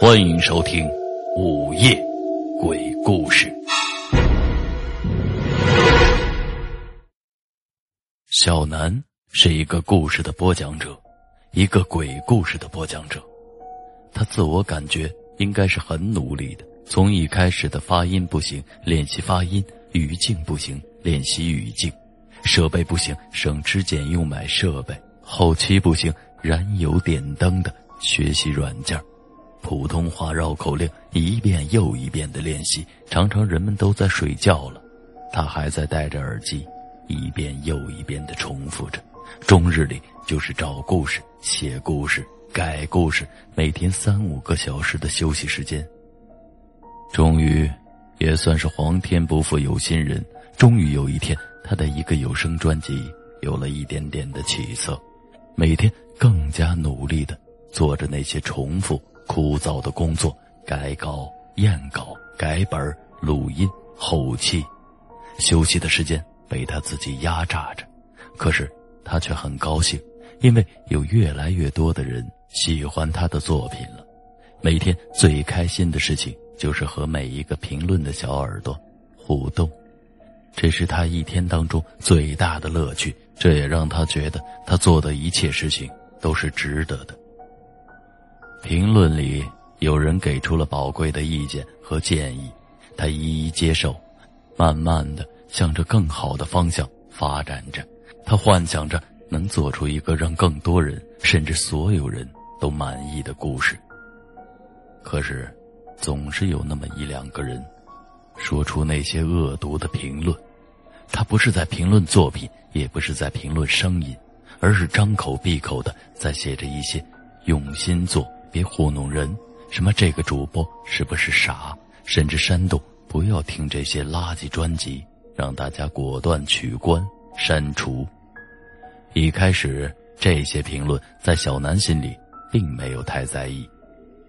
欢迎收听《午夜鬼故事》。小南是一个故事的播讲者，一个鬼故事的播讲者。他自我感觉应该是很努力的，从一开始的发音不行，练习发音；语境不行，练习语境；设备不行，省吃俭用买设备；后期不行，燃油点灯的学习软件。普通话绕口令一遍又一遍的练习，常常人们都在睡觉了，他还在戴着耳机，一遍又一遍的重复着。终日里就是找故事、写故事、改故事，每天三五个小时的休息时间。终于，也算是皇天不负有心人，终于有一天，他的一个有声专辑有了一点点的起色，每天更加努力的做着那些重复。枯燥的工作，改稿、验稿、改本、录音、后期，休息的时间被他自己压榨着。可是他却很高兴，因为有越来越多的人喜欢他的作品了。每天最开心的事情就是和每一个评论的小耳朵互动，这是他一天当中最大的乐趣。这也让他觉得他做的一切事情都是值得的。评论里有人给出了宝贵的意见和建议，他一一接受，慢慢的向着更好的方向发展着。他幻想着能做出一个让更多人，甚至所有人都满意的故事。可是，总是有那么一两个人，说出那些恶毒的评论。他不是在评论作品，也不是在评论声音，而是张口闭口的在写着一些用心做。别糊弄人！什么这个主播是不是傻？甚至煽动不要听这些垃圾专辑，让大家果断取关删除。一开始，这些评论在小南心里并没有太在意，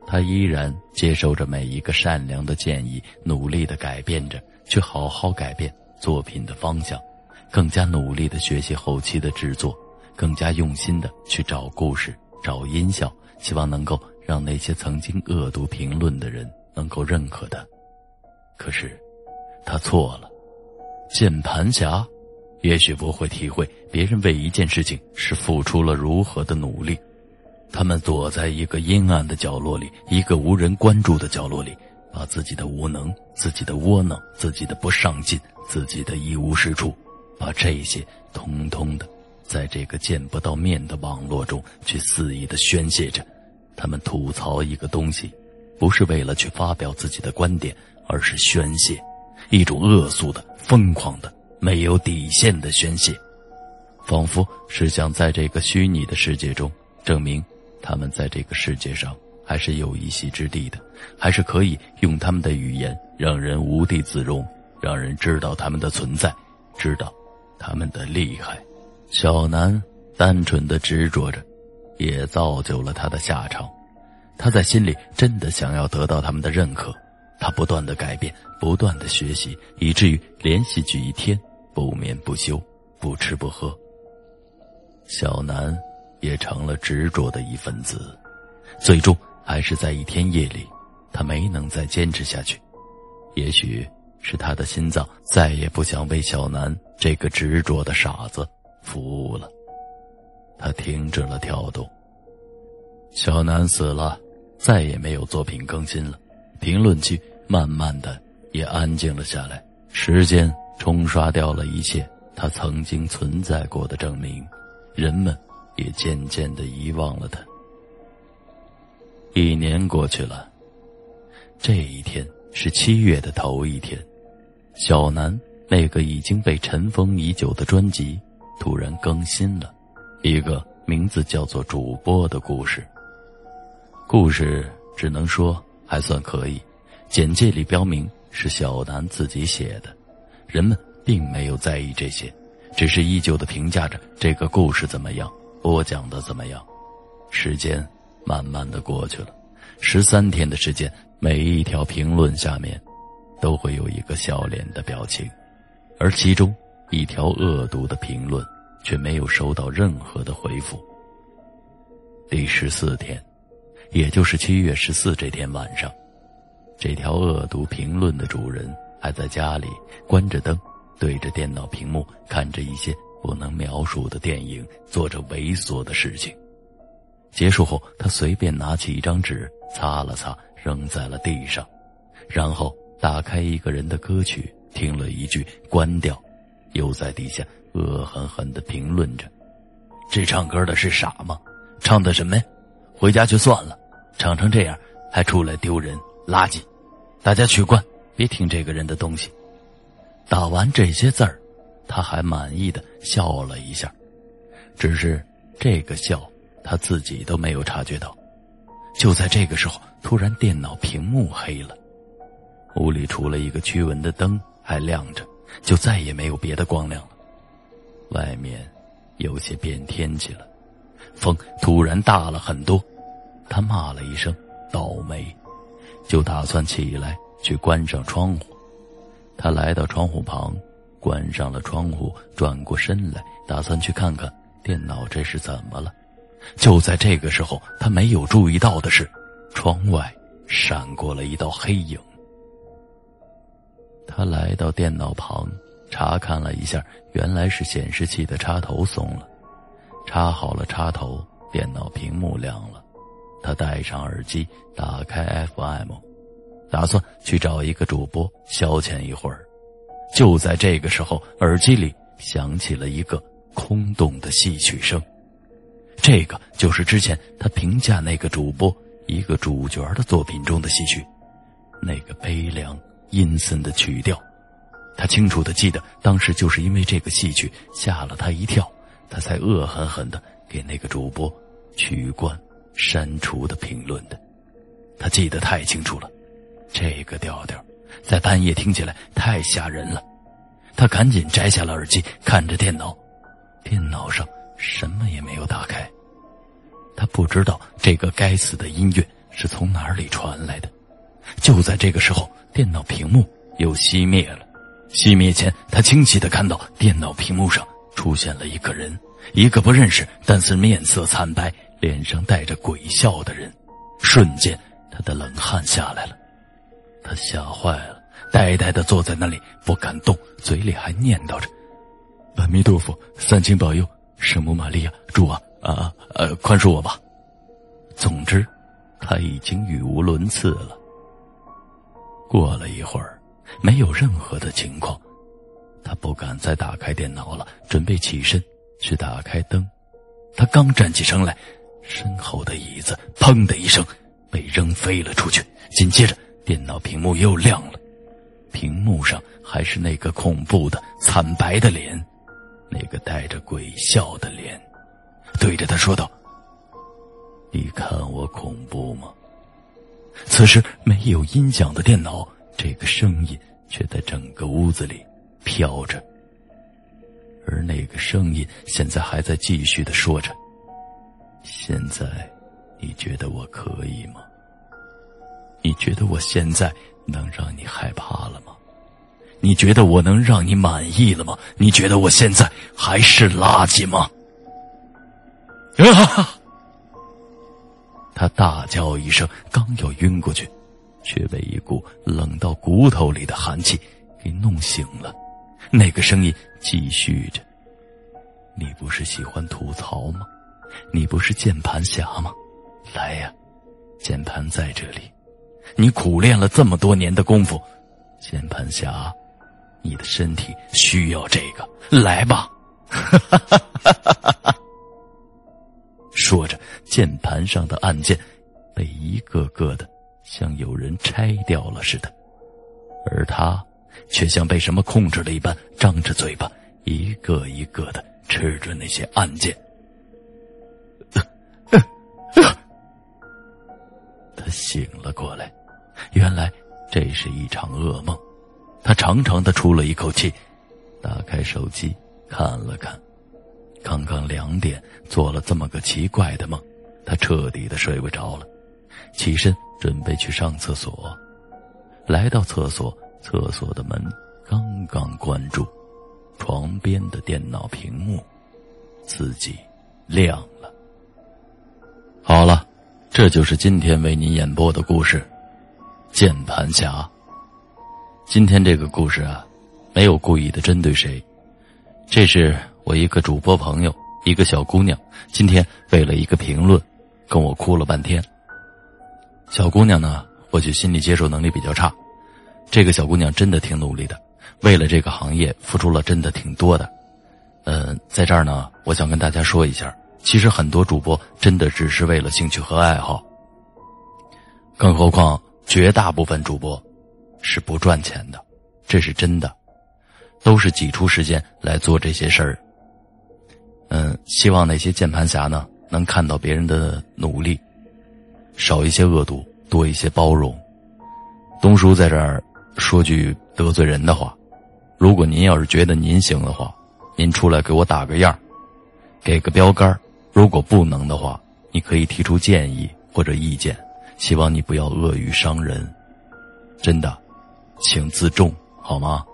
他依然接受着每一个善良的建议，努力的改变着，去好好改变作品的方向，更加努力的学习后期的制作，更加用心的去找故事、找音效。希望能够让那些曾经恶毒评论的人能够认可他，可是他错了。键盘侠也许不会体会别人为一件事情是付出了如何的努力，他们躲在一个阴暗的角落里，一个无人关注的角落里，把自己的无能、自己的窝囊、自己的不上进、自己的一无是处，把这些通通的。在这个见不到面的网络中去肆意的宣泄着，他们吐槽一个东西，不是为了去发表自己的观点，而是宣泄，一种恶俗的、疯狂的、没有底线的宣泄，仿佛是想在这个虚拟的世界中证明，他们在这个世界上还是有一席之地的，还是可以用他们的语言让人无地自容，让人知道他们的存在，知道他们的厉害。小南单纯的执着着，也造就了他的下场。他在心里真的想要得到他们的认可，他不断的改变，不断的学习，以至于连续几天不眠不休，不吃不喝。小南也成了执着的一份子，最终还是在一天夜里，他没能再坚持下去。也许是他的心脏再也不想为小南这个执着的傻子。服务了，他停止了跳动。小南死了，再也没有作品更新了，评论区慢慢的也安静了下来。时间冲刷掉了一切他曾经存在过的证明，人们也渐渐的遗忘了他。一年过去了，这一天是七月的头一天，小南那个已经被尘封已久的专辑。突然更新了，一个名字叫做“主播”的故事。故事只能说还算可以，简介里标明是小南自己写的，人们并没有在意这些，只是依旧的评价着这个故事怎么样，播讲的怎么样。时间慢慢的过去了，十三天的时间，每一条评论下面，都会有一个笑脸的表情，而其中。一条恶毒的评论，却没有收到任何的回复。第十四天，也就是七月十四这天晚上，这条恶毒评论的主人还在家里关着灯，对着电脑屏幕看着一些不能描述的电影，做着猥琐的事情。结束后，他随便拿起一张纸擦了擦，扔在了地上，然后打开一个人的歌曲，听了一句，关掉，又在底下恶狠狠地评论着：“这唱歌的是傻吗？唱的什么呀？回家就算了，唱成这样还出来丢人，垃圾！大家取关，别听这个人的东西。”打完这些字儿，他还满意的笑了一下，只是这个笑。他自己都没有察觉到，就在这个时候，突然电脑屏幕黑了，屋里除了一个驱蚊的灯还亮着，就再也没有别的光亮了。外面有些变天气了，风突然大了很多。他骂了一声“倒霉”，就打算起来去关上窗户。他来到窗户旁，关上了窗户，转过身来，打算去看看电脑这是怎么了。就在这个时候，他没有注意到的是，窗外闪过了一道黑影。他来到电脑旁，查看了一下，原来是显示器的插头松了。插好了插头，电脑屏幕亮了。他戴上耳机，打开 FM，打算去找一个主播消遣一会儿。就在这个时候，耳机里响起了一个空洞的戏曲声。这个就是之前他评价那个主播一个主角的作品中的戏曲，那个悲凉阴森的曲调，他清楚的记得，当时就是因为这个戏曲吓了他一跳，他才恶狠狠的给那个主播取关、删除的评论的。他记得太清楚了，这个调调在半夜听起来太吓人了。他赶紧摘下了耳机，看着电脑，电脑上。什么也没有打开，他不知道这个该死的音乐是从哪里传来的。就在这个时候，电脑屏幕又熄灭了。熄灭前，他清晰的看到电脑屏幕上出现了一个人，一个不认识但是面色惨白、脸上带着鬼笑的人。瞬间，他的冷汗下来了，他吓坏了，呆呆的坐在那里不敢动，嘴里还念叨着：“阿弥陀佛，三清保佑。”圣母玛利亚，主啊啊呃，宽恕我吧。总之，他已经语无伦次了。过了一会儿，没有任何的情况，他不敢再打开电脑了，准备起身去打开灯。他刚站起身来，身后的椅子“砰”的一声被扔飞了出去，紧接着电脑屏幕又亮了，屏幕上还是那个恐怖的惨白的脸。那个带着鬼笑的脸，对着他说道：“你看我恐怖吗？”此时没有音响的电脑，这个声音却在整个屋子里飘着。而那个声音现在还在继续的说着：“现在，你觉得我可以吗？你觉得我现在能让你害怕了吗？”你觉得我能让你满意了吗？你觉得我现在还是垃圾吗？啊！他大叫一声，刚要晕过去，却被一股冷到骨头里的寒气给弄醒了。那个声音继续着：“你不是喜欢吐槽吗？你不是键盘侠吗？来呀，键盘在这里。你苦练了这么多年的功夫，键盘侠。”你的身体需要这个，来吧！哈哈哈哈哈说着，键盘上的按键被一个个的像有人拆掉了似的，而他却像被什么控制了一般，张着嘴巴，一个一个的吃着那些按键。他醒了过来，原来这是一场噩梦。他长长的出了一口气，打开手机看了看，刚刚两点做了这么个奇怪的梦，他彻底的睡不着了，起身准备去上厕所，来到厕所，厕所的门刚刚关住，床边的电脑屏幕自己亮了。好了。这就是今天为您演播的故事，《键盘侠》。今天这个故事啊，没有故意的针对谁，这是我一个主播朋友，一个小姑娘，今天为了一个评论，跟我哭了半天。小姑娘呢，或许心理接受能力比较差，这个小姑娘真的挺努力的，为了这个行业付出了真的挺多的。嗯，在这儿呢，我想跟大家说一下。其实很多主播真的只是为了兴趣和爱好，更何况绝大部分主播是不赚钱的，这是真的，都是挤出时间来做这些事儿。希望那些键盘侠呢能看到别人的努力，少一些恶毒，多一些包容。东叔在这儿说句得罪人的话：如果您要是觉得您行的话，您出来给我打个样给个标杆如果不能的话，你可以提出建议或者意见，希望你不要恶语伤人。真的，请自重，好吗？